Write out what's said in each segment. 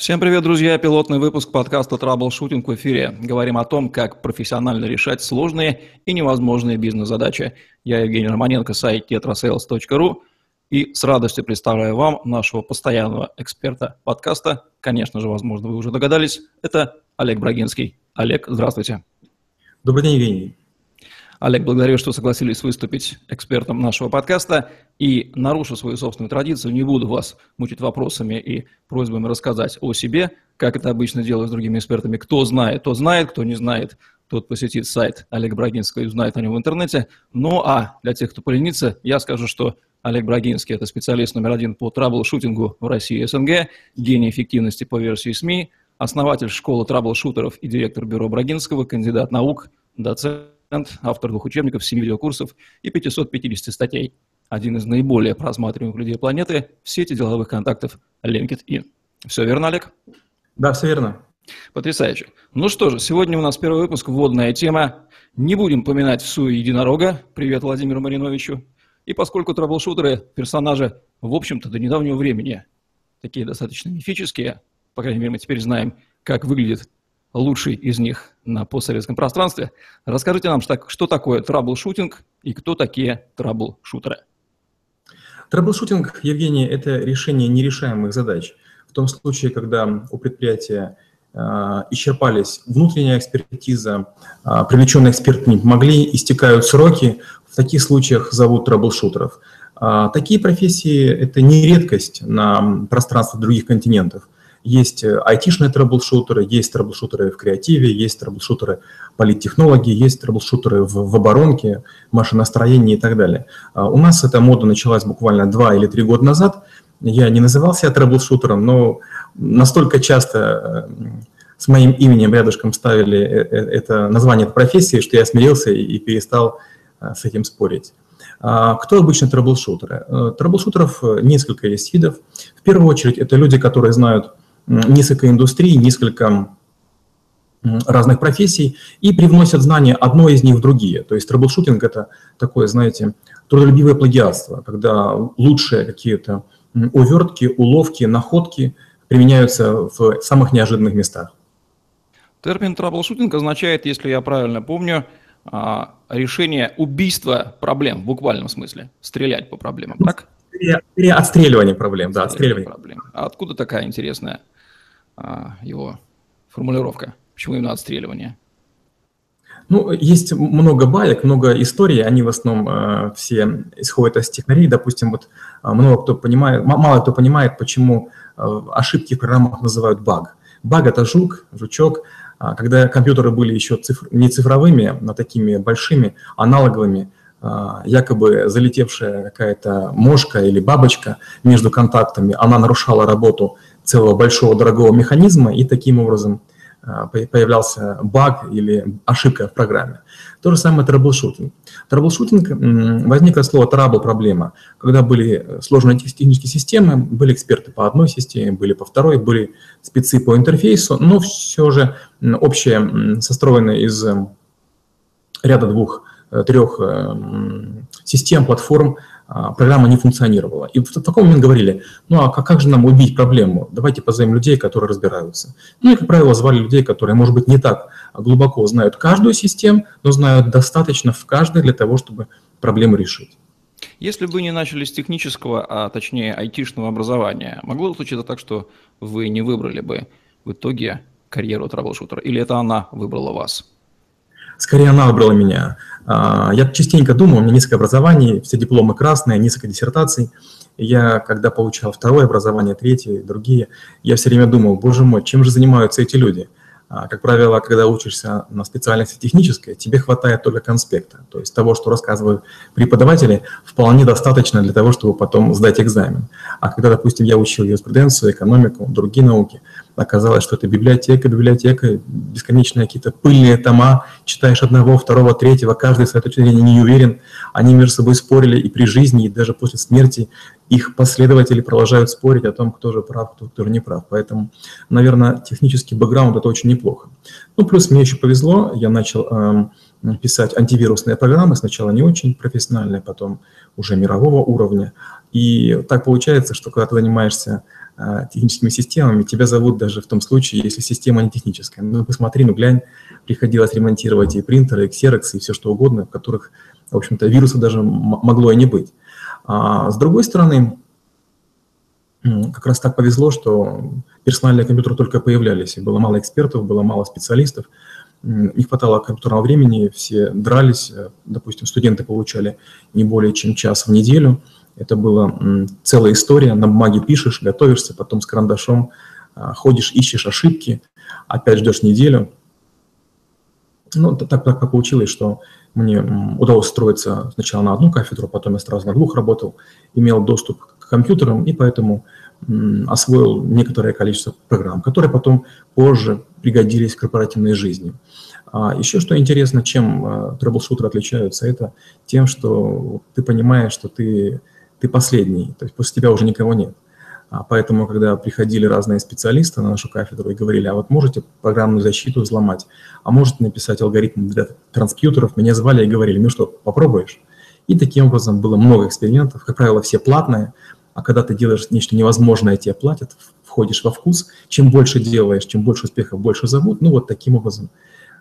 Всем привет, друзья! Пилотный выпуск подкаста «Траблшутинг» в эфире. Говорим о том, как профессионально решать сложные и невозможные бизнес-задачи. Я Евгений Романенко, сайт tetrasales.ru и с радостью представляю вам нашего постоянного эксперта подкаста. Конечно же, возможно, вы уже догадались, это Олег Брагинский. Олег, здравствуйте. Добрый день, Евгений. Олег, благодарю, что согласились выступить экспертом нашего подкаста. И нарушу свою собственную традицию, не буду вас мучить вопросами и просьбами рассказать о себе, как это обычно делаю с другими экспертами. Кто знает, тот знает, кто не знает, тот посетит сайт Олега Брагинского и узнает о нем в интернете. Ну а для тех, кто поленится, я скажу, что Олег Брагинский – это специалист номер один по трабл-шутингу в России и СНГ, гений эффективности по версии СМИ, основатель школы трабл-шутеров и директор бюро Брагинского, кандидат наук, доцент автор двух учебников, 7 видеокурсов и 550 статей. Один из наиболее просматриваемых людей планеты в сети деловых контактов LinkedIn. Все верно, Олег? Да, все верно. Потрясающе. Ну что же, сегодня у нас первый выпуск, вводная тема. Не будем поминать всуе единорога. Привет Владимиру Мариновичу. И поскольку траблшутеры – персонажи, в общем-то, до недавнего времени такие достаточно мифические, по крайней мере, мы теперь знаем, как выглядит лучший из них на постсоветском пространстве. Расскажите нам, что такое траблшутинг и кто такие траблшутеры. Траблшутинг, Евгений, это решение нерешаемых задач. В том случае, когда у предприятия э, исчерпались внутренняя экспертиза, э, привлеченные эксперты не помогли, истекают сроки, в таких случаях зовут траблшутеров. Э, такие профессии – это не редкость на пространстве других континентов – есть э, айтишные трэблшутеры, есть трэблшутеры в креативе, есть трэблшутеры политтехнологии, есть трэблшутеры в, в оборонке, машиностроении и так далее. А у нас эта мода началась буквально два или три года назад. Я не называл себя трэблшутером, но настолько часто э, с моим именем рядышком ставили э, это название профессии, что я смирился и перестал с этим спорить. А кто обычно трэблшутеры? Трэблшутеров несколько есть видов. В первую очередь это люди, которые знают несколько индустрий, несколько разных профессий и привносят знания одной из них в другие. То есть трэблшутинг – это такое, знаете, трудолюбивое плагиатство, когда лучшие какие-то увертки, уловки, находки применяются в самых неожиданных местах. Термин траблшутинг означает, если я правильно помню, а, решение убийства проблем в буквальном смысле, стрелять по проблемам, так? Скорее, отстреливание проблем, да, отстреливание. Проблем. А откуда такая интересная а, его формулировка? Почему именно отстреливание? Ну, есть много баек, много историй, они в основном э, все исходят из технарей. Допустим, вот э, много кто понимает, мало кто понимает, почему э, ошибки в программах называют баг. Баг – это жук, жучок. А когда компьютеры были еще цифр, не цифровыми, а такими большими, аналоговыми, а, якобы залетевшая какая-то мошка или бабочка между контактами, она нарушала работу целого большого дорогого механизма, и таким образом а, появлялся баг или ошибка в программе. То же самое трэблшутинг. Трэблшутинг возник от слова trouble – проблема. Когда были сложные технические системы, были эксперты по одной системе, были по второй, были спецы по интерфейсу, но все же общее, состроенное из ряда двух трех э, систем, платформ а, программа не функционировала. И в таком момент говорили, ну а как же нам убить проблему? Давайте позовем людей, которые разбираются. Ну и, как правило, звали людей, которые, может быть, не так глубоко знают каждую систему, но знают достаточно в каждой для того, чтобы проблему решить. Если бы вы не начали с технического, а точнее айтишного образования, могло случиться так, что вы не выбрали бы в итоге карьеру трэблшутера, или это она выбрала вас? Скорее, она выбрала меня. А, я частенько думал, у меня несколько образований, все дипломы красные, несколько диссертаций. Я, когда получал второе образование, третье, другие, я все время думал, боже мой, чем же занимаются эти люди? А, как правило, когда учишься на специальности технической, тебе хватает только конспекта. То есть того, что рассказывают преподаватели, вполне достаточно для того, чтобы потом сдать экзамен. А когда, допустим, я учил юриспруденцию, экономику, другие науки, оказалось, что это библиотека, библиотека, бесконечные какие-то пыльные тома, читаешь одного, второго, третьего, каждый с этой точки зрения не уверен, они между собой спорили и при жизни, и даже после смерти их последователи продолжают спорить о том, кто же прав, кто, кто же не прав. Поэтому, наверное, технический бэкграунд – это очень неплохо. Ну, плюс мне еще повезло, я начал э, писать антивирусные программы, сначала не очень профессиональные, потом уже мирового уровня. И так получается, что когда ты занимаешься а, техническими системами, тебя зовут даже в том случае, если система не техническая. Ну, посмотри, ну, глянь, приходилось ремонтировать и принтеры, и ксероксы, и все что угодно, в которых, в общем-то, вируса даже могло и не быть. А с другой стороны, как раз так повезло, что персональные компьютеры только появлялись, и было мало экспертов, было мало специалистов, не хватало компьютерного времени, все дрались, э, допустим, студенты получали не более чем час в неделю – это была целая история, на бумаге пишешь, готовишься, потом с карандашом а, ходишь, ищешь ошибки, опять ждешь неделю. Ну, так, так получилось, что мне удалось строиться сначала на одну кафедру, потом я сразу на двух работал, имел доступ к компьютерам, и поэтому освоил некоторое количество программ, которые потом позже пригодились в корпоративной жизни. А еще что интересно, чем а, трэблшутеры отличаются, это тем, что ты понимаешь, что ты ты последний, то есть после тебя уже никого нет. А поэтому, когда приходили разные специалисты на нашу кафедру и говорили, а вот можете программную защиту взломать, а можете написать алгоритм для транспьютеров, меня звали и говорили, ну что, попробуешь? И таким образом было много экспериментов, как правило, все платные, а когда ты делаешь нечто невозможное, тебе платят, входишь во вкус, чем больше делаешь, чем больше успехов, больше зовут, ну вот таким образом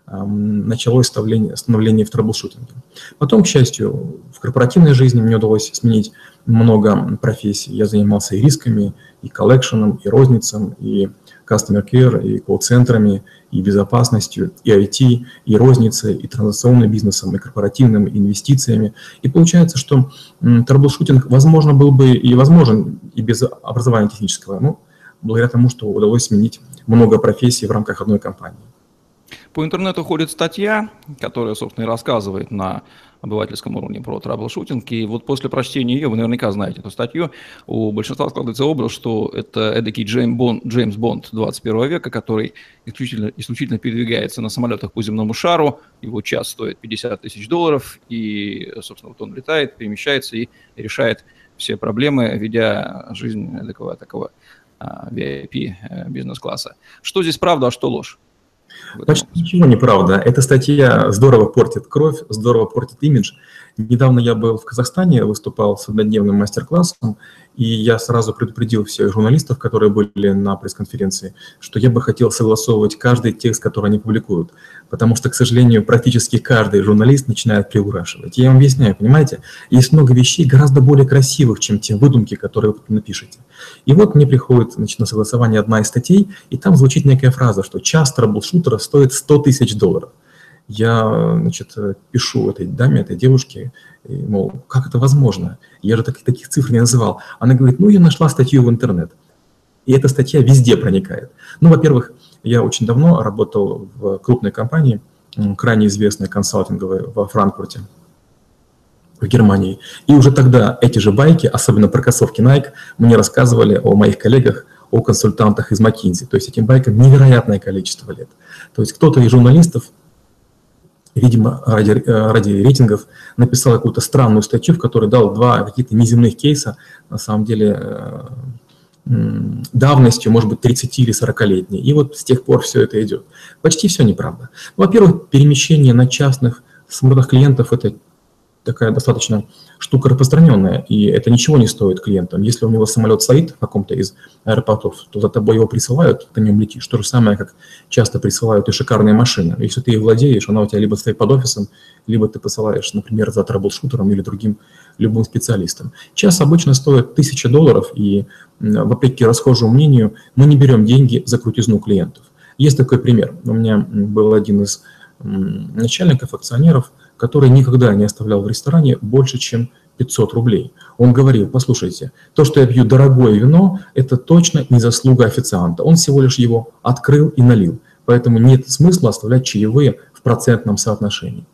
началось становление, становление в трэблшутинге. Потом, к счастью, в корпоративной жизни мне удалось сменить много профессий. Я занимался и рисками, и collection ом, и розницем, и customer care, и колл-центрами, и безопасностью, и IT, и розницей, и транзакционным бизнесом, и корпоративным, и инвестициями. И получается, что трэблшутинг возможно был бы и возможен и без образования технического, ну, благодаря тому, что удалось сменить много профессий в рамках одной компании. По интернету ходит статья, которая, собственно, и рассказывает на обывательском уровне про траблшутинг. И вот после прочтения ее, вы наверняка знаете эту статью, у большинства складывается образ, что это эдакий Джеймс Бонд, Джеймс Бонд 21 века, который исключительно, исключительно передвигается на самолетах по земному шару, его час стоит 50 тысяч долларов, и, собственно, вот он летает, перемещается и решает все проблемы, ведя жизнь такого, такого VIP э, бизнес-класса. Что здесь правда, а что ложь? Почти ничего не правда. Эта статья здорово портит кровь, здорово портит имидж. Недавно я был в Казахстане, выступал с однодневным мастер-классом, и я сразу предупредил всех журналистов, которые были на пресс-конференции, что я бы хотел согласовывать каждый текст, который они публикуют. Потому что, к сожалению, практически каждый журналист начинает приукрашивать. Я вам объясняю, понимаете? Есть много вещей гораздо более красивых, чем те выдумки, которые вы напишете. И вот мне приходит значит, на согласование одна из статей, и там звучит некая фраза, что час трэблшутера стоит 100 тысяч долларов я, значит, пишу этой даме, этой девушке, и, мол, как это возможно? Я же таких, таких цифр не называл. Она говорит, ну, я нашла статью в интернет. И эта статья везде проникает. Ну, во-первых, я очень давно работал в крупной компании, крайне известной консалтинговой во Франкфурте, в Германии. И уже тогда эти же байки, особенно про кроссовки Nike, мне рассказывали о моих коллегах, о консультантах из McKinsey. То есть этим байкам невероятное количество лет. То есть кто-то из журналистов видимо, ради, э, ради рейтингов написал какую-то странную статью, в которой дал два каких-то неземных кейса, на самом деле э, давностью, может быть, 30 или 40-летней. И вот с тех пор все это идет. Почти все неправда. Во-первых, перемещение на частных самолетах клиентов – это такая достаточно штука распространенная, и это ничего не стоит клиентам. Если у него самолет стоит в каком-то из аэропортов, то за тобой его присылают, ты на нем летишь. То же самое, как часто присылают и шикарные машины. Если ты их владеешь, она у тебя либо стоит под офисом, либо ты посылаешь, например, за трэблшутером или другим любым специалистом. Час обычно стоит 1000 долларов, и, вопреки расхожему мнению, мы не берем деньги за крутизну клиентов. Есть такой пример. У меня был один из начальников, акционеров, который никогда не оставлял в ресторане больше, чем 500 рублей. Он говорил, послушайте, то, что я пью дорогое вино, это точно не заслуга официанта. Он всего лишь его открыл и налил. Поэтому нет смысла оставлять чаевые в процентном соотношении.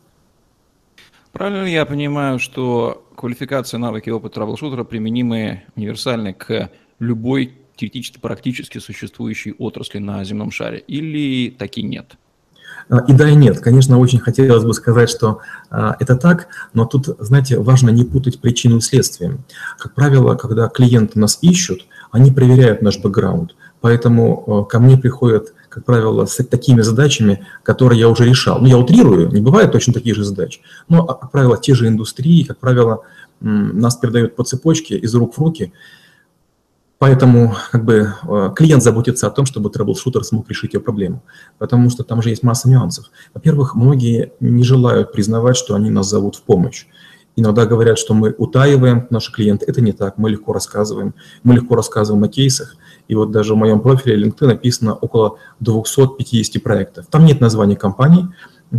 Правильно ли я понимаю, что квалификация, навыки, опыт траблшутера применимы универсальны к любой теоретически, практически существующей отрасли на земном шаре? Или таки нет? А, и да, и нет. Конечно, очень хотелось бы сказать, что а, это так, но тут, знаете, важно не путать причину и следствием. Как правило, когда клиенты нас ищут, они проверяют наш бэкграунд. Поэтому ко мне приходят, как правило, с такими задачами, которые я уже решал. Ну, я утрирую, не бывает точно таких же задач, но, а, как правило, те же индустрии, как правило, нас передают по цепочке из рук в руки. Поэтому как бы, э, клиент заботится о том, чтобы трэблшутер смог решить ее проблему, потому что там же есть масса нюансов. Во-первых, многие не желают признавать, что они нас зовут в помощь. Иногда говорят, что мы утаиваем наши клиенты. Это не так, мы легко рассказываем. Мы легко рассказываем о кейсах. И вот даже в моем профиле LinkedIn написано около 250 проектов. Там нет названия компаний,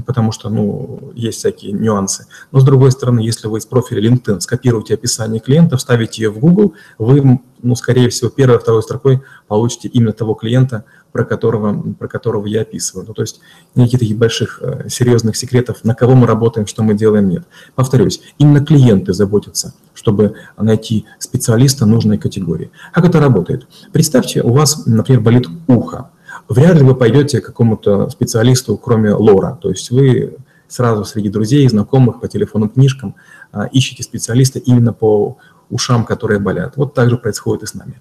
потому что, ну, есть всякие нюансы. Но, с другой стороны, если вы из профиля LinkedIn скопируете описание клиента, вставите ее в Google, вы, ну, скорее всего, первой, второй строкой получите именно того клиента, про которого, про которого я описываю. Ну, то есть никаких таких больших э, серьезных секретов, на кого мы работаем, что мы делаем, нет. Повторюсь, именно клиенты заботятся, чтобы найти специалиста нужной категории. Как это работает? Представьте, у вас, например, болит ухо вряд ли вы пойдете к какому-то специалисту, кроме лора. То есть вы сразу среди друзей, знакомых, по телефонным книжкам а, ищете специалиста именно по ушам, которые болят. Вот так же происходит и с нами.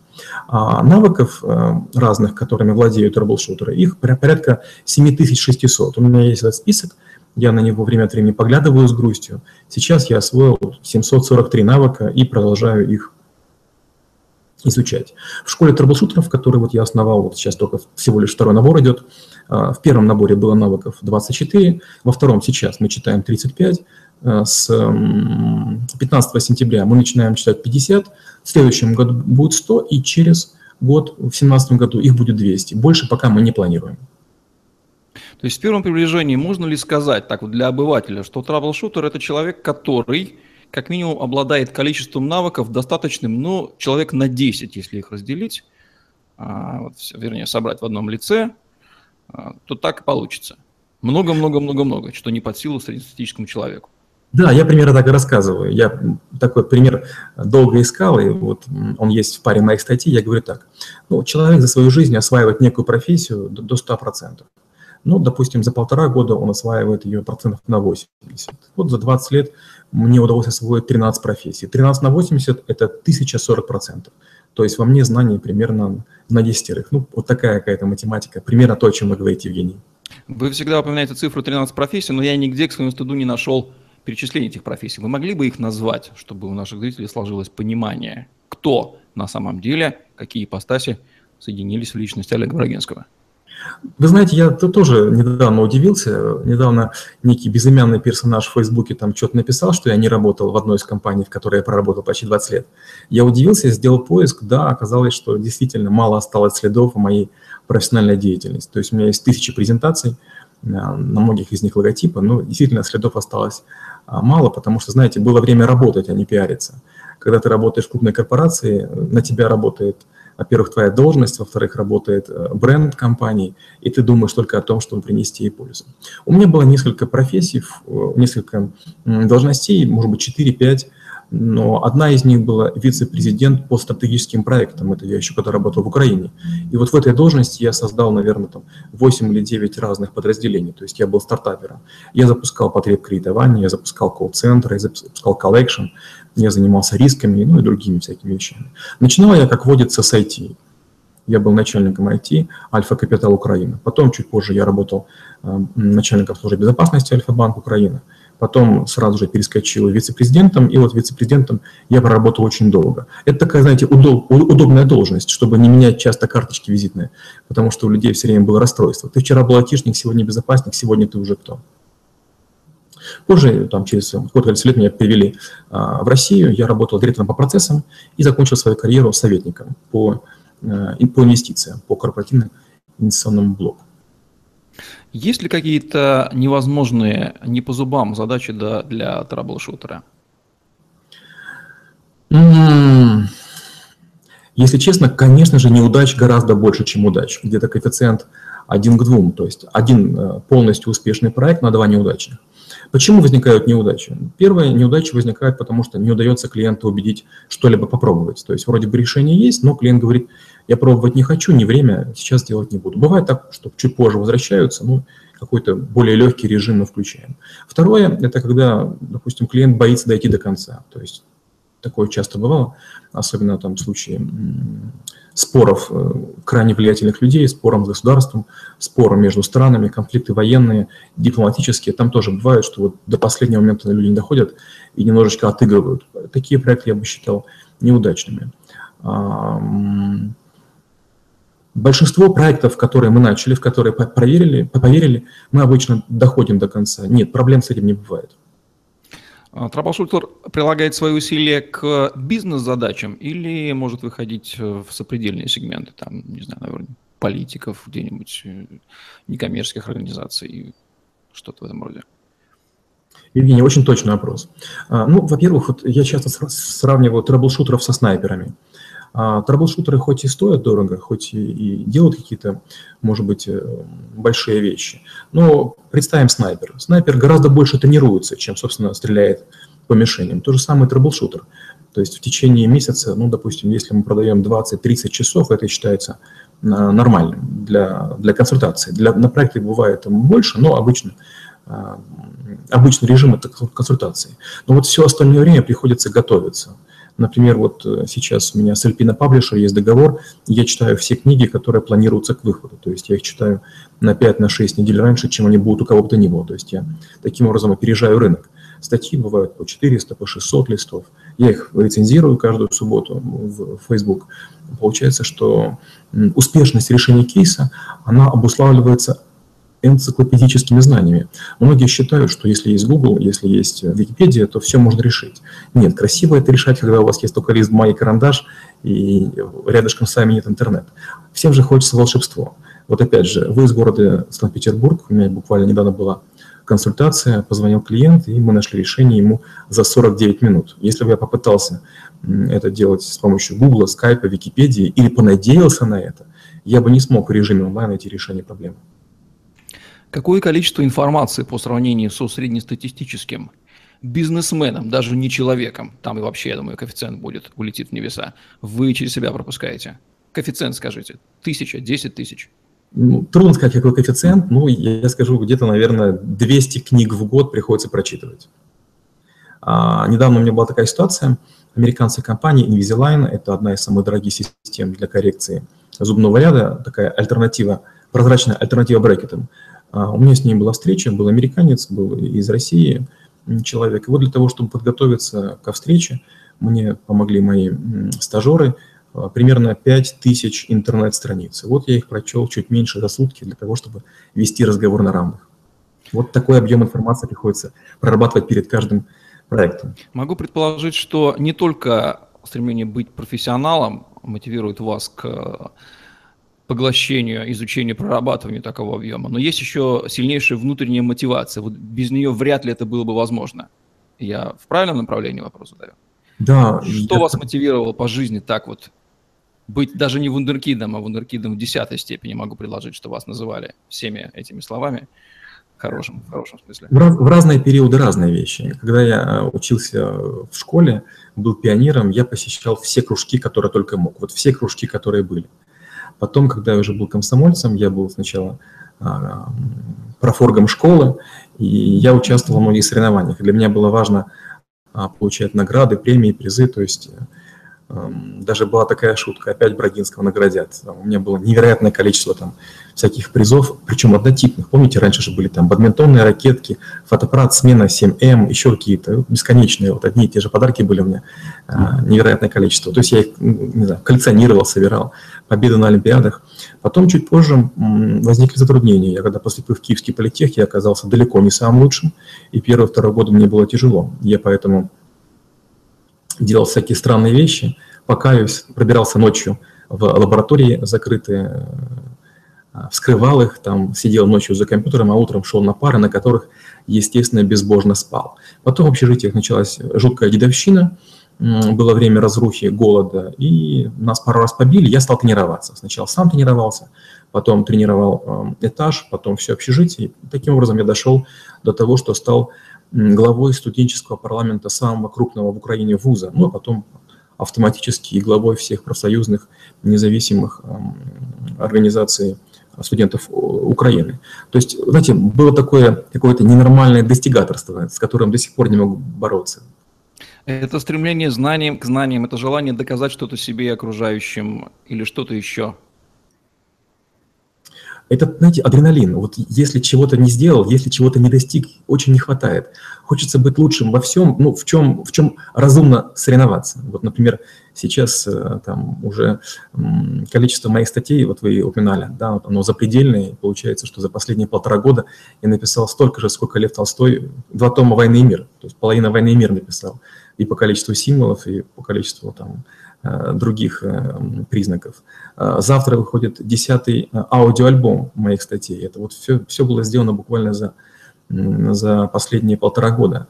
А навыков а, разных, которыми владеют трэблшутеры, их порядка 7600. У меня есть этот список, я на него время от времени поглядываю с грустью. Сейчас я освоил 743 навыка и продолжаю их изучать. В школе трэблшутеров, который вот я основал, вот сейчас только всего лишь второй набор идет, а, в первом наборе было навыков 24, во втором сейчас мы читаем 35, а, с 15 сентября мы начинаем читать 50, в следующем году будет 100, и через год, в 2017 году, их будет 200. Больше пока мы не планируем. То есть в первом приближении можно ли сказать, так вот для обывателя, что траблшутер – это человек, который как минимум обладает количеством навыков достаточным, ну, человек на 10, если их разделить, а, вот, вернее, собрать в одном лице, а, то так и получится. Много-много-много-много, что не под силу среднестатистическому человеку. Да, я примерно так и рассказываю. Я такой пример долго искал, и вот он есть в паре моих статей. Я говорю так. Ну, человек за свою жизнь осваивает некую профессию до 100%. Ну, допустим, за полтора года он осваивает ее процентов на 80. Вот за 20 лет мне удалось освоить 13 профессий. 13 на 80 – это 1040 процентов. То есть во мне знаний примерно на десятерых. Ну, вот такая какая-то математика. Примерно то, о чем вы говорите, Евгений. Вы всегда упоминаете цифру 13 профессий, но я нигде, к своему стыду, не нашел перечисления этих профессий. Вы могли бы их назвать, чтобы у наших зрителей сложилось понимание, кто на самом деле, какие ипостаси соединились в личности Олега Брагинского? Вы знаете, я тут тоже недавно удивился. Недавно некий безымянный персонаж в Фейсбуке там что-то написал, что я не работал в одной из компаний, в которой я проработал почти 20 лет. Я удивился, сделал поиск, да, оказалось, что действительно мало осталось следов о моей профессиональной деятельности. То есть у меня есть тысячи презентаций, на многих из них логотипы, но действительно следов осталось а, мало, потому что, знаете, было время работать, а не пиариться. Когда ты работаешь в крупной корпорации, на тебя работает во-первых, твоя должность, во-вторых, работает э, бренд компании, и ты думаешь только о том, чтобы принести ей пользу. У меня было несколько профессий, э, несколько должностей, может быть, 4-5, но одна из них была вице-президент по стратегическим проектам. Это я еще когда работал в Украине. И вот в этой должности я создал, наверное, там 8 или 9 разных подразделений. То есть я был стартапером. Я запускал потреб кредитования, я запускал колл-центр, я запускал collection, я занимался рисками, ну и другими всякими вещами. Начинал я, как водится, с IT. Я был начальником IT Альфа Капитал Украина. Потом, чуть позже, я работал э, начальником службы безопасности Альфа-Банк Украины. Потом сразу же перескочил вице-президентом, и вот вице-президентом я проработал очень долго. Это такая, знаете, удоб, удобная должность, чтобы не менять часто карточки визитные, потому что у людей все время было расстройство. Ты вчера был айтишник, сегодня безопасник, сегодня ты уже кто? Позже, там, через год или лет меня перевели а, в Россию, я работал директором по процессам и закончил свою карьеру советником по, а, по инвестициям, по корпоративным инвестиционному блоку. Есть ли какие-то невозможные, не по зубам задачи для, для траблшутера? Если честно, конечно же, неудач гораздо больше, чем удач. Где-то коэффициент один к двум, то есть один э, полностью успешный проект на два неудачных. Почему возникают неудачи? Первая неудача возникает, потому что не удается клиенту убедить что-либо попробовать. То есть вроде бы решение есть, но клиент говорит, я пробовать не хочу, не время, сейчас делать не буду. Бывает так, что чуть позже возвращаются, ну, какой-то более легкий режим мы включаем. Второе, это когда, допустим, клиент боится дойти до конца. То есть такое часто бывало, особенно там в случае споров э, крайне влиятельных людей, спором с государством, спором между странами, конфликты военные, дипломатические. Там тоже бывает, что вот до последнего момента люди не доходят и немножечко отыгрывают. Такие проекты я бы считал неудачными. Большинство проектов, которые мы начали, в которые проверили, поверили, мы обычно доходим до конца. Нет, проблем с этим не бывает. А, Траблшутер прилагает свои усилия к бизнес-задачам или может выходить в сопредельные сегменты, там, не знаю, наверное, политиков, где-нибудь э, некоммерческих организаций, что-то в этом роде? Евгений, очень точный вопрос. А, ну, во-первых, вот я часто сравниваю трэблшутеров со снайперами. А трэблшутеры хоть и стоят дорого, хоть и, и делают какие-то, может быть, э, большие вещи, но представим снайпер. Снайпер гораздо больше тренируется, чем, собственно, стреляет по мишеням. То же самое трэблшутер. То есть в течение месяца, ну, допустим, если мы продаем 20-30 часов, это считается э, нормальным для, для консультации. Для, на практике бывает больше, но обычно, э, обычный режим – это консультации. Но вот все остальное время приходится готовиться. Например, вот э, сейчас у меня с Alpina Publisher есть договор, я читаю все книги, которые планируются к выходу. То есть я их читаю на 5-6 на недель раньше, чем они будут у кого бы то ни было. То есть я таким образом опережаю рынок. Статьи бывают по 400, по 600 листов. Я их рецензирую каждую субботу в Facebook. Получается, что успешность решения кейса, она обуславливается энциклопедическими знаниями. Многие считают, что если есть Google, если есть Википедия, то все можно решить. Нет, красиво это решать, когда у вас есть только лист бумаги, карандаш, и рядышком с вами нет интернет. Всем же хочется волшебство. Вот опять же, вы из города Санкт-Петербург, у меня буквально недавно была консультация, позвонил клиент, и мы нашли решение ему за 49 минут. Если бы я попытался это делать с помощью Google, Skype, Википедии или понадеялся на это, я бы не смог в режиме онлайн найти решение проблемы. Какое количество информации по сравнению со среднестатистическим бизнесменом, даже не человеком, там и вообще, я думаю, коэффициент будет, улетит в небеса, вы через себя пропускаете? Коэффициент скажите, тысяча, десять тысяч? Ну, трудно сказать, какой коэффициент, ну, я скажу, где-то, наверное, 200 книг в год приходится прочитывать. А, недавно у меня была такая ситуация, американская компания Invisalign, это одна из самых дорогих систем для коррекции зубного ряда, такая альтернатива, прозрачная альтернатива брекетам. А, у меня с ней была встреча, был американец, был из России человек. И вот для того, чтобы подготовиться ко встрече, мне помогли мои стажеры, а, примерно 5000 интернет-страниц. Вот я их прочел чуть меньше за сутки для того, чтобы вести разговор на равных. Вот такой объем информации приходится прорабатывать перед каждым проектом. Могу предположить, что не только стремление быть профессионалом мотивирует вас к поглощению, изучению, прорабатыванию такого объема. Но есть еще сильнейшая внутренняя мотивация. Вот без нее вряд ли это было бы возможно. Я в правильном направлении вопрос задаю? Да. Что я... вас мотивировало по жизни так вот быть даже не вундеркидом, а вундеркидом в десятой степени, могу предложить, что вас называли всеми этими словами, в хорошем, в хорошем смысле. В, раз, в разные периоды разные вещи. Когда я э, учился в школе, был пионером, я посещал все кружки, которые только мог. Вот все кружки, которые были. Потом, когда я уже был комсомольцем, я был сначала а, профоргом школы, и я участвовал в многих соревнованиях. Для меня было важно а, получать награды, премии, призы, то есть Эм, даже была такая шутка, опять Брагинского наградят. У меня было невероятное количество там всяких призов, причем однотипных. Помните, раньше же были там бадминтонные ракетки, фотоаппарат, смена 7М, еще какие-то бесконечные. Вот одни и те же подарки были у меня, э, невероятное количество. То есть я их, не знаю, коллекционировал, собирал, победы на Олимпиадах. Потом чуть позже возникли затруднения. Я когда поступил в Киевский политех, я оказался далеко не самым лучшим, и первый-второй год мне было тяжело. Я поэтому делал всякие странные вещи, покаюсь, пробирался ночью в лаборатории закрытые, э, вскрывал их, там сидел ночью за компьютером, а утром шел на пары, на которых, естественно, безбожно спал. Потом в общежитиях началась жуткая дедовщина, было время разрухи, голода, и нас пару раз побили, я стал тренироваться. Сначала сам тренировался, потом тренировал э, этаж, потом все общежитие. Таким образом я дошел до того, что стал главой студенческого парламента самого крупного в Украине вуза, ну а потом автоматически и главой всех профсоюзных независимых организаций студентов Украины. То есть, знаете, было такое какое-то ненормальное достигаторство, с которым до сих пор не могу бороться. Это стремление знаниям к знаниям, это желание доказать что-то себе и окружающим или что-то еще? Это, знаете, адреналин. Вот если чего-то не сделал, если чего-то не достиг, очень не хватает. Хочется быть лучшим во всем, ну, в чем, в чем разумно соревноваться. Вот, например, сейчас э, там уже количество моих статей, вот вы упоминали, да, оно запредельное. Получается, что за последние полтора года я написал столько же, сколько Лев Толстой, два тома «Войны и мир». То есть половина «Войны и мир» написал. И по количеству символов, и по количеству там других э, признаков. Э, завтра выходит десятый аудиоальбом моих статей. Это вот все, все было сделано буквально за, за последние полтора года.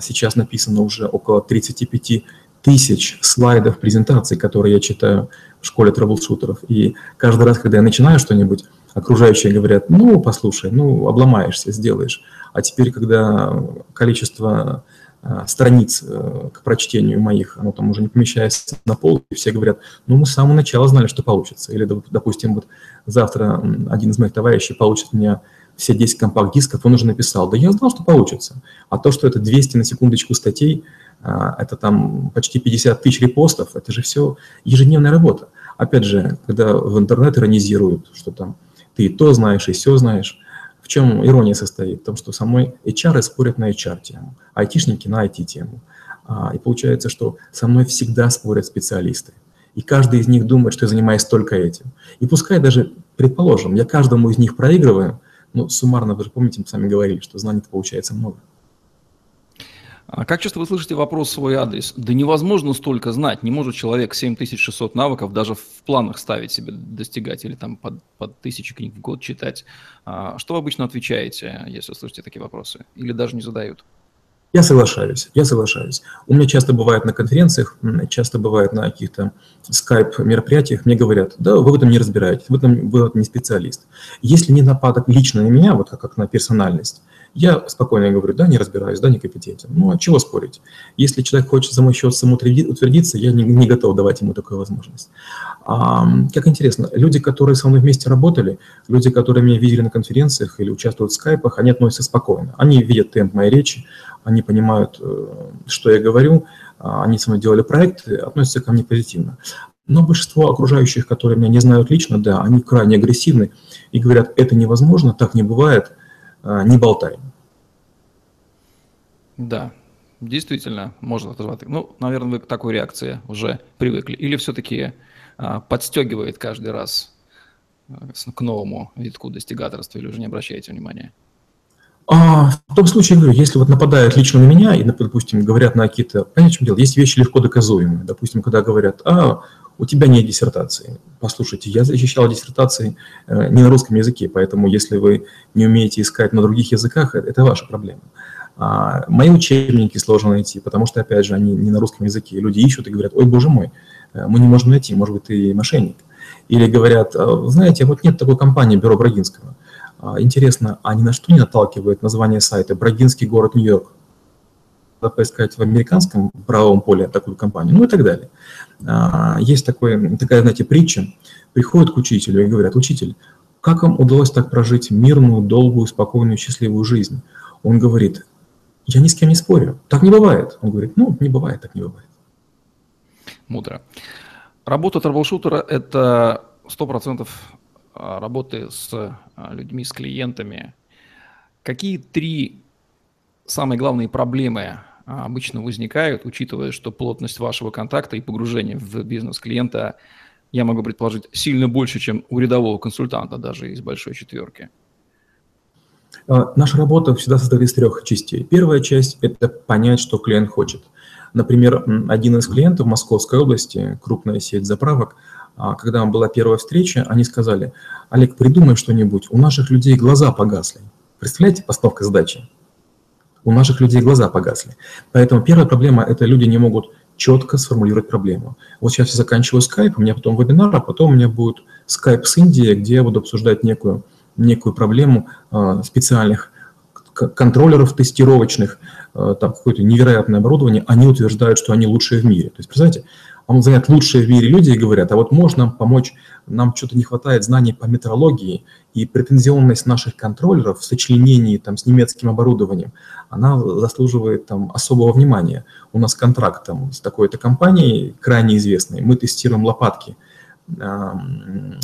Сейчас написано уже около 35 тысяч слайдов презентаций, которые я читаю в школе трэблшутеров. И каждый раз, когда я начинаю что-нибудь, окружающие говорят, ну, послушай, ну, обломаешься, сделаешь. А теперь, когда количество Э, страниц э, к прочтению моих, оно там уже не помещается на пол, и все говорят, ну, мы с самого начала знали, что получится. Или, допустим, вот завтра один из моих товарищей получит у меня все 10 компакт-дисков, он уже написал, да я знал, что получится. А то, что это 200 на секундочку статей, э, это там почти 50 тысяч репостов, это же все ежедневная работа. Опять же, когда в интернет иронизируют, что там ты и то знаешь, и все знаешь, в чем ирония состоит? В том, что самой HR спорят на HR-тему, айтишники на IT-тему. А, и получается, что со мной всегда спорят специалисты. И каждый из них думает, что я занимаюсь только этим. И пускай даже, предположим, я каждому из них проигрываю, но суммарно, вы же помните, мы сами говорили, что знаний получается много. А как часто вы слышите вопрос в свой адрес? Да невозможно столько знать, не может человек 7600 навыков даже в планах ставить себе достигать или там под, под тысячи книг в год читать. А что вы обычно отвечаете, если слышите такие вопросы? Или даже не задают? Я соглашаюсь, я соглашаюсь. У меня часто бывает на конференциях, часто бывает на каких-то скайп-мероприятиях, мне говорят, да, вы в этом не разбираетесь, в этом вы не специалист. Если не нападок лично на меня, вот как на персональность, я спокойно говорю, да, не разбираюсь, да, некомпетентен. Ну, а чего спорить? Если человек хочет за мой счет самоутвердиться, я не, не готов давать ему такую возможность. А, как интересно, люди, которые со мной вместе работали, люди, которые меня видели на конференциях или участвуют в скайпах, они относятся спокойно. Они видят темп моей речи, они понимают, э, что я говорю, а, они со мной делали проекты, относятся ко мне позитивно. Но большинство окружающих, которые меня не знают лично, да, они крайне агрессивны и говорят, это невозможно, так не бывает – не болтай. Да, действительно, можно отозваться. Ну, наверное, вы к такой реакции уже привыкли. Или все-таки а, подстегивает каждый раз а, к новому витку достигаторства, или уже не обращаете внимания? А, в том случае, говорю, если вот нападают лично на меня и, допустим, говорят на какие-то... Понятно, в чем дело? Есть вещи легко доказуемые. Допустим, когда говорят, а, у тебя нет диссертации. Послушайте, я защищал диссертации э, не на русском языке, поэтому если вы не умеете искать на других языках, это ваша проблема. А мои учебники сложно найти, потому что, опять же, они не на русском языке. Люди ищут и говорят, ой, боже мой, э, мы не можем найти, может быть, ты мошенник. Или говорят, «А, знаете, вот нет такой компании Бюро Брагинского. А, интересно, а ни на что не наталкивает название сайта «Брагинский город Нью-Йорк»? Надо поискать в американском правовом поле такую компанию, ну и так далее. А, есть такой, такая, знаете, притча. Приходят к учителю и говорят, учитель, как вам удалось так прожить мирную, долгую, спокойную, счастливую жизнь? Он говорит, я ни с кем не спорю, так не бывает. Он говорит, ну, не бывает, так не бывает. Мудро. Работа трэблшутера – это 100% а, работы с а, людьми, с клиентами. Какие три самые главные проблемы обычно возникают, учитывая, что плотность вашего контакта и погружение в бизнес клиента, я могу предположить, сильно больше, чем у рядового консультанта, даже из большой четверки? А, наша работа всегда состоит из трех частей. Первая часть – это понять, что клиент хочет. Например, один из клиентов в Московской области, крупная сеть заправок, а, когда была первая встреча, они сказали, Олег, придумай что-нибудь, у наших людей глаза погасли. Представляете, постановка задачи? У наших людей глаза погасли. Поэтому первая проблема – это люди не могут четко сформулировать проблему. Вот сейчас я заканчиваю скайп, у меня потом вебинар, а потом у меня будет скайп с Индией, где я буду обсуждать некую, некую проблему э, специальных контроллеров тестировочных, э, там какое-то невероятное оборудование, они утверждают, что они лучшие в мире. То есть, представляете, вам звонят лучшие в мире люди и говорят, а вот можно помочь, нам что-то не хватает знаний по метрологии, и претензионность наших контроллеров в сочленении там, с немецким оборудованием, она заслуживает там, особого внимания. У нас контракт там, с такой-то компанией, крайне известной, мы тестируем лопатки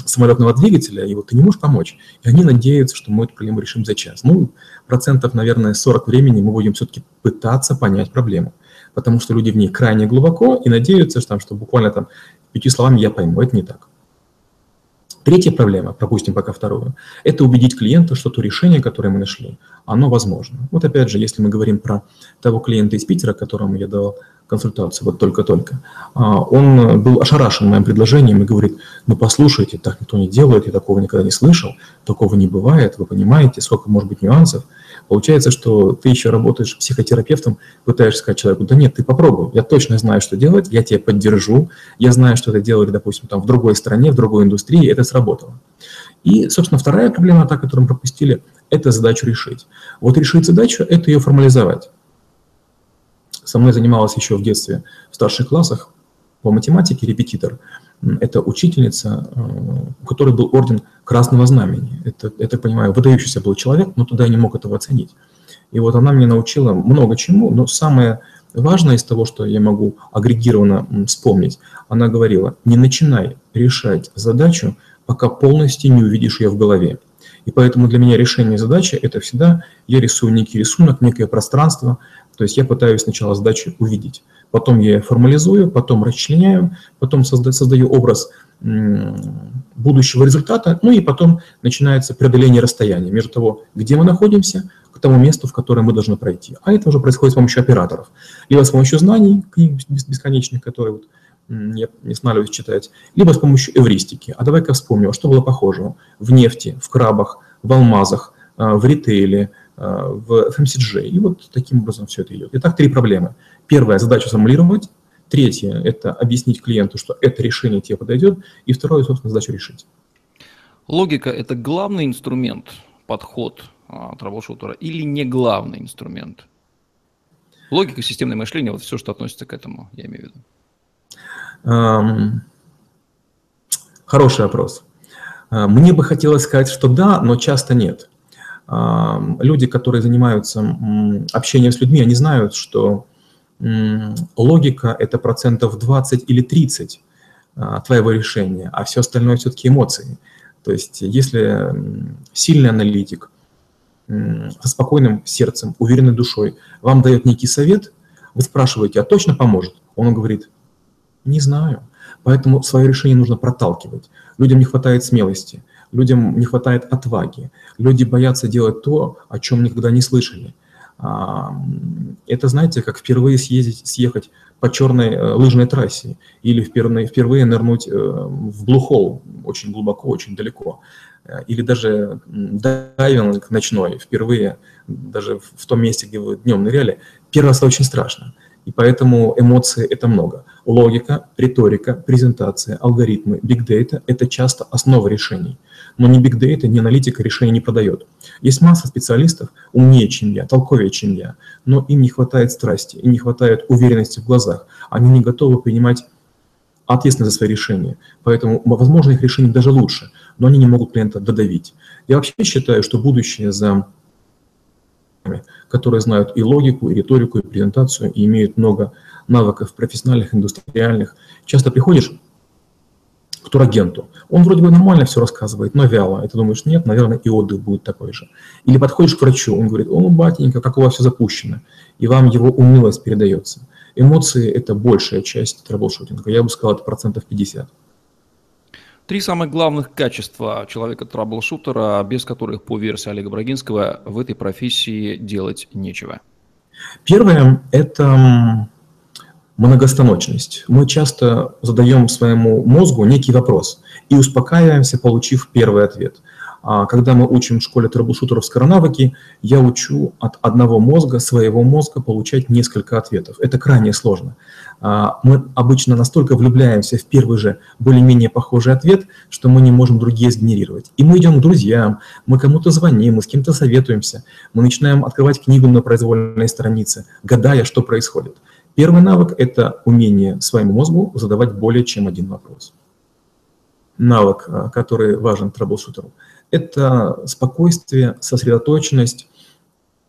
самолетного двигателя, и вот ты не можешь помочь. И они надеются, что мы эту проблему решим за час. Ну, процентов, наверное, 40 времени мы будем все-таки пытаться понять проблему потому что люди в ней крайне глубоко и надеются, что, там, что буквально там пяти словами я пойму. Это не так. Третья проблема, пропустим пока вторую, это убедить клиента, что то решение, которое мы нашли, оно возможно. Вот опять же, если мы говорим про того клиента из Питера, которому я дал консультацию, вот только-только, а, он был ошарашен моим предложением и говорит, ну послушайте, так никто не делает, я такого никогда не слышал, такого не бывает, вы понимаете, сколько может быть нюансов. Получается, что ты еще работаешь психотерапевтом, пытаешься сказать человеку, да нет, ты попробуй, я точно знаю, что делать, я тебя поддержу, я знаю, что это делали, допустим, там в другой стране, в другой индустрии, это сработало. И, собственно, вторая проблема, та, которую мы пропустили, это задачу решить. Вот решить задачу – это ее формализовать. Со мной занималась еще в детстве в старших классах по математике репетитор. Это учительница, э, у которой был орден Красного Знамени. Это, я так понимаю, выдающийся был человек, но туда я не мог этого оценить. И вот она мне научила много чему, но самое важное из того, что я могу агрегированно вспомнить, она говорила, не начинай решать задачу, пока полностью не увидишь ее в голове. И поэтому для меня решение задачи – это всегда я рисую некий рисунок, некое пространство, то есть я пытаюсь сначала задачу увидеть, потом я формализую, потом расчленяю, потом создаю, создаю образ будущего результата, ну и потом начинается преодоление расстояния между того, где мы находимся, к тому месту, в которое мы должны пройти. А это уже происходит с помощью операторов. Либо с помощью знаний, книг бесконечных, которые вот я не останавливаюсь читать, либо с помощью эвристики. А давай-ка вспомним, а что было похожего в нефти, в крабах, в алмазах, а, в ритейле, а, в FMCG. И вот таким образом все это идет. Итак, три проблемы. Первая – задача сформулировать. Третье – это объяснить клиенту, что это решение тебе подойдет. И второе, собственно, задачу решить. Логика – это главный инструмент, подход трэблшутера или не главный инструмент? Логика, системное мышление, вот все, что относится к этому, я имею в виду. Хороший вопрос. А, мне бы хотелось сказать, что да, но часто нет. Люди, которые занимаются общением с людьми, они знают, что логика – это процентов 20 или 30 а, твоего решения, а все остальное все-таки эмоции. То есть если сильный аналитик со спокойным сердцем, уверенной душой вам дает некий совет, вы спрашиваете, а точно поможет? Он говорит, не знаю. Поэтому свое решение нужно проталкивать. Людям не хватает смелости, людям не хватает отваги. Люди боятся делать то, о чем никогда не слышали. А, это, знаете, как впервые съездить, съехать по черной э, лыжной трассе или впервые, впервые нырнуть э, в блухол очень глубоко, очень далеко. Э, или даже дайвинг ночной, впервые даже в том месте, где вы днем ныряли. Первый раз очень страшно. И поэтому эмоции – это много. Логика, риторика, презентация, алгоритмы, data – это часто основа решений. Но ни big data, ни аналитика решения не продает. Есть масса специалистов умнее, чем я, толковее, чем я, но им не хватает страсти, им не хватает уверенности в глазах. Они не готовы принимать ответственность за свои решения. Поэтому, возможно, их решение даже лучше, но они не могут клиента додавить. Я вообще считаю, что будущее за которые знают и логику, и риторику, и презентацию, и имеют много навыков профессиональных, индустриальных. Часто приходишь к турагенту, он вроде бы нормально все рассказывает, но вяло. И ты думаешь, нет, наверное, и отдых будет такой же. Или подходишь к врачу, он говорит, о, батенька, как у вас все запущено. И вам его унылость передается. Эмоции – это большая часть трэблшутинга. Я бы сказал, это процентов 50. Три самых главных качества человека-траблшутера, без которых, по версии Олега Брагинского, в этой профессии делать нечего. Первое – это многостаночность. Мы часто задаем своему мозгу некий вопрос и успокаиваемся, получив первый ответ. А когда мы учим в школе трэблшутеровской навыки, я учу от одного мозга, своего мозга, получать несколько ответов. Это крайне сложно. А, мы обычно настолько влюбляемся в первый же более-менее похожий ответ, что мы не можем другие сгенерировать. И мы идем к друзьям, мы кому-то звоним, мы с кем-то советуемся, мы начинаем открывать книгу на произвольной странице, гадая, что происходит. Первый навык – это умение своему мозгу задавать более чем один вопрос. Навык, а, который важен трэблшутеру – это спокойствие, сосредоточенность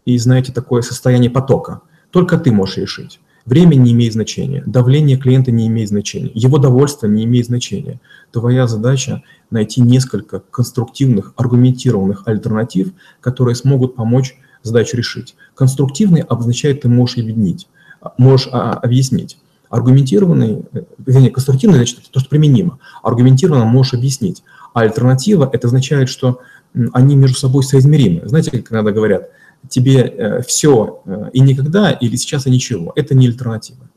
и, знаете, такое состояние потока. Только ты можешь решить. Время не имеет значения, давление клиента не имеет значения, его довольство не имеет значения. Твоя задача найти несколько конструктивных, аргументированных альтернатив, которые смогут помочь задачу решить. Конструктивный обозначает, ты можешь объединить, можешь а, объяснить. Аргументированный, э, вернее, конструктивный, значит, это то, что применимо. Аргументированно можешь объяснить. А альтернатива, это означает, что они между собой соизмеримы. Знаете, как иногда говорят, тебе э, все э, и никогда, или сейчас и ничего. Это не альтернатива.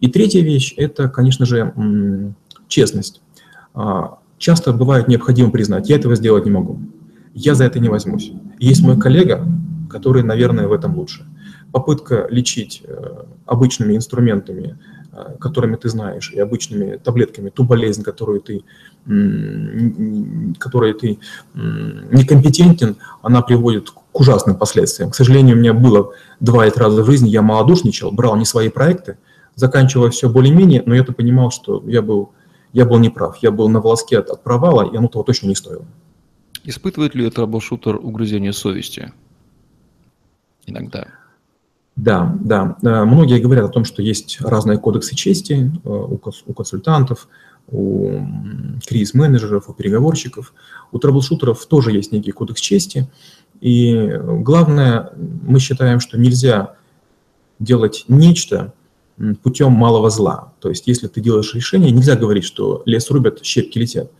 И третья вещь – это, конечно же, честность. А, часто бывает необходимо признать, я этого сделать не могу, я за это не возьмусь. Есть мой коллега, который, наверное, в этом лучше. Попытка лечить э, обычными инструментами Э, которыми ты знаешь, и обычными таблетками, ту болезнь, которую ты, которой ты некомпетентен, она приводит к ужасным последствиям. К сожалению, у меня было два или раза в жизни, я малодушничал, брал не свои проекты, заканчивая все более-менее, но я-то понимал, что я был, я был неправ, я был на волоске от, от провала, и оно того точно не стоило. Испытывает ли трэблшутер угрызение совести? Иногда. Да, да. Э, многие говорят о том, что есть разные кодексы чести э, у консультантов, у кризис-менеджеров, у переговорщиков. У трэблшутеров тоже есть некий кодекс чести. И главное, мы считаем, что нельзя делать нечто путем малого зла. То есть, если ты делаешь решение, нельзя говорить, что лес рубят, щепки летят.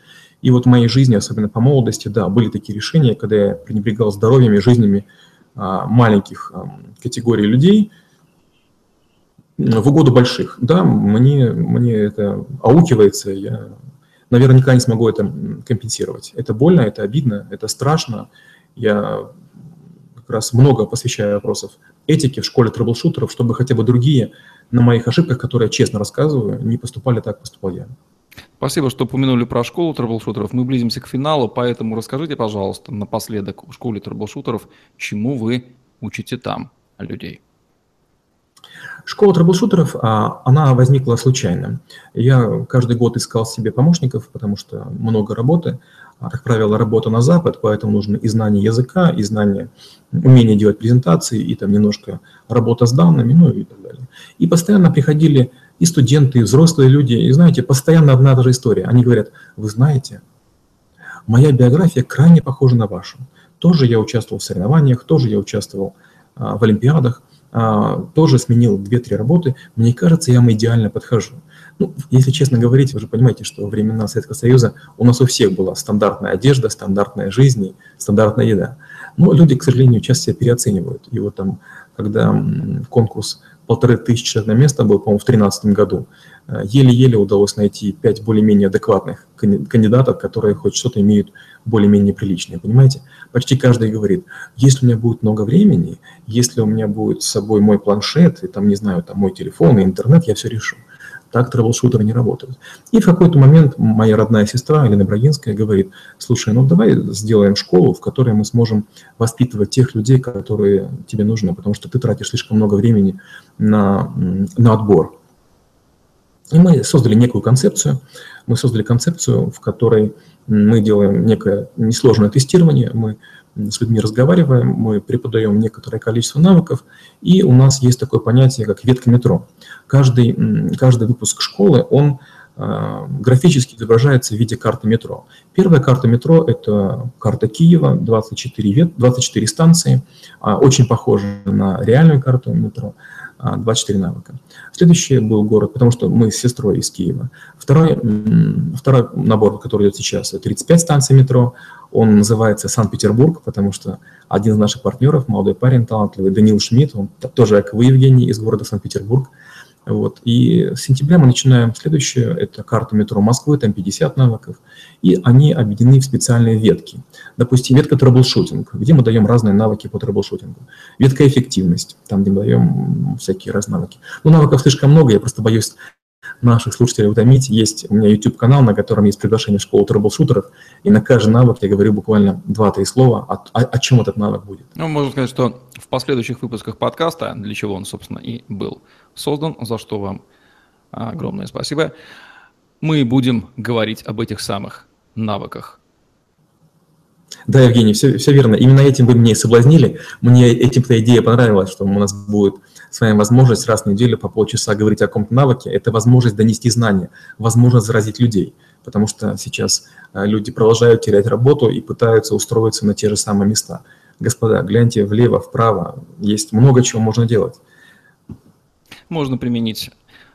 И вот в моей жизни, особенно по молодости, да, были такие решения, когда я пренебрегал здоровьем и жизнями маленьких категорий людей в угоду больших. Да, мне, мне это аукивается, я, наверное, никогда не смогу это компенсировать. Это больно, это обидно, это страшно. Я как раз много посвящаю вопросов этики в школе трэблшутеров, чтобы хотя бы другие на моих ошибках, которые я честно рассказываю, не поступали так, поступал я. Спасибо, что упомянули про школу трэблшутеров. Мы близимся к финалу, поэтому расскажите, пожалуйста, напоследок в школе трэблшутеров, чему вы учите там людей. Школа трэблшутеров, а, она возникла случайно. Я каждый год искал себе помощников, потому что много работы. А, как правило, работа на Запад, поэтому нужно и знание языка, и знание, умение делать презентации, и там немножко работа с данными, ну и так далее. И постоянно приходили и студенты, и взрослые люди, и знаете, постоянно одна и та же история. Они говорят, вы знаете, моя биография крайне похожа на вашу. Тоже я участвовал в соревнованиях, тоже я участвовал а, в олимпиадах, а, тоже сменил 2-3 работы. Мне кажется, я вам идеально подхожу. Ну, если честно говорить, вы же понимаете, что во времена Советского Союза у нас у всех была стандартная одежда, стандартная жизнь, стандартная еда. Но люди, к сожалению, часто себя переоценивают. И вот там, когда конкурс полторы тысячи на место был, по-моему, в 2013 году. Э, еле-еле удалось найти пять более-менее адекватных кандидатов, которые хоть что-то имеют более-менее приличное, понимаете? Почти каждый говорит, если у меня будет много времени, если у меня будет с собой мой планшет, и там, не знаю, там мой телефон и интернет, я все решу. Так трэблшутеры не работают. И в какой-то момент моя родная сестра, Елена Брагинская, говорит, слушай, ну давай сделаем школу, в которой мы сможем воспитывать тех людей, которые тебе нужны, потому что ты тратишь слишком много времени на, на отбор. И мы создали некую концепцию. Мы создали концепцию, в которой мы делаем некое несложное тестирование, мы с людьми разговариваем, мы преподаем некоторое количество навыков, и у нас есть такое понятие, как ветка метро. Каждый, каждый выпуск школы, он графически изображается в виде карты метро. Первая карта метро – это карта Киева, 24, вет, 24 станции, э, очень похожа на реальную карту метро. 24 а, навыка. Следующий был город, потому что мы с сестрой из Киева. Второй, второй набор, который идет сейчас, 35 станций метро. Он называется Санкт-Петербург, потому что один из наших партнеров, молодой парень, талантливый, Данил Шмидт, он тоже, как вы, Евгений, из города Санкт-Петербург, вот. И с сентября мы начинаем следующее, это карта метро Москвы, там 50 навыков, и они объединены в специальные ветки. Допустим, ветка трэблшутинг, где мы даем разные навыки по трэблшутингу. Ветка эффективность, там, где мы даем всякие разные навыки. Ну, навыков слишком много, я просто боюсь наших слушателей утомить, есть у меня YouTube-канал, на котором есть приглашение в школу трэблшутеров, и на каждый навык я говорю буквально 2-3 слова, о, о, о чем этот навык будет. Ну, можно сказать, что в последующих выпусках подкаста, для чего он, собственно, и был создан, за что вам огромное спасибо, мы будем говорить об этих самых навыках. Да, Евгений, все, все верно. Именно этим вы меня и соблазнили. Мне этим-то идея понравилась, что у нас будет с вами возможность раз в неделю по полчаса говорить о каком-то навыке. Это возможность донести знания, возможность заразить людей. Потому что сейчас э, люди продолжают терять работу и пытаются устроиться на те же самые места. Господа, гляньте влево, вправо. Есть много чего можно делать. Можно применить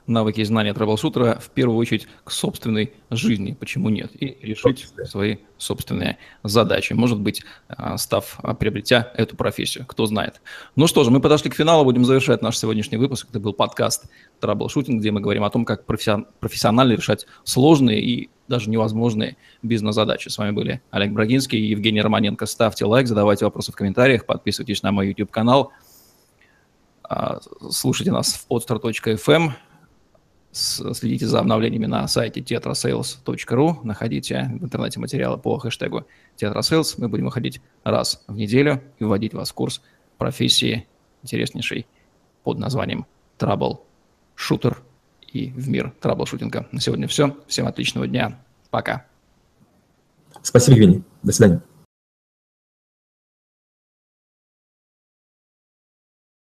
навыки и знания трэблшутера в первую очередь к собственной жизни, почему нет, и решить свои собственные задачи, может быть, а, став, а, приобретя эту профессию, кто знает. Ну что же, мы подошли к финалу, будем завершать наш сегодняшний выпуск. Это был подкаст «Траблшутинг», где мы говорим о том, как профессионально решать сложные и даже невозможные бизнес-задачи. С вами были Олег Брагинский и Евгений Романенко. Ставьте лайк, задавайте вопросы в комментариях, подписывайтесь на мой YouTube-канал, а, слушайте нас в podstar.fm, Следите за обновлениями на сайте tetrasales.ru. Находите в интернете материалы по хэштегу tetrasales. Мы будем выходить раз в неделю и вводить вас в курс профессии интереснейшей под названием Trouble Shooter и в мир траблшутинга. На сегодня все. Всем отличного дня. Пока. Спасибо, Евгений. До свидания.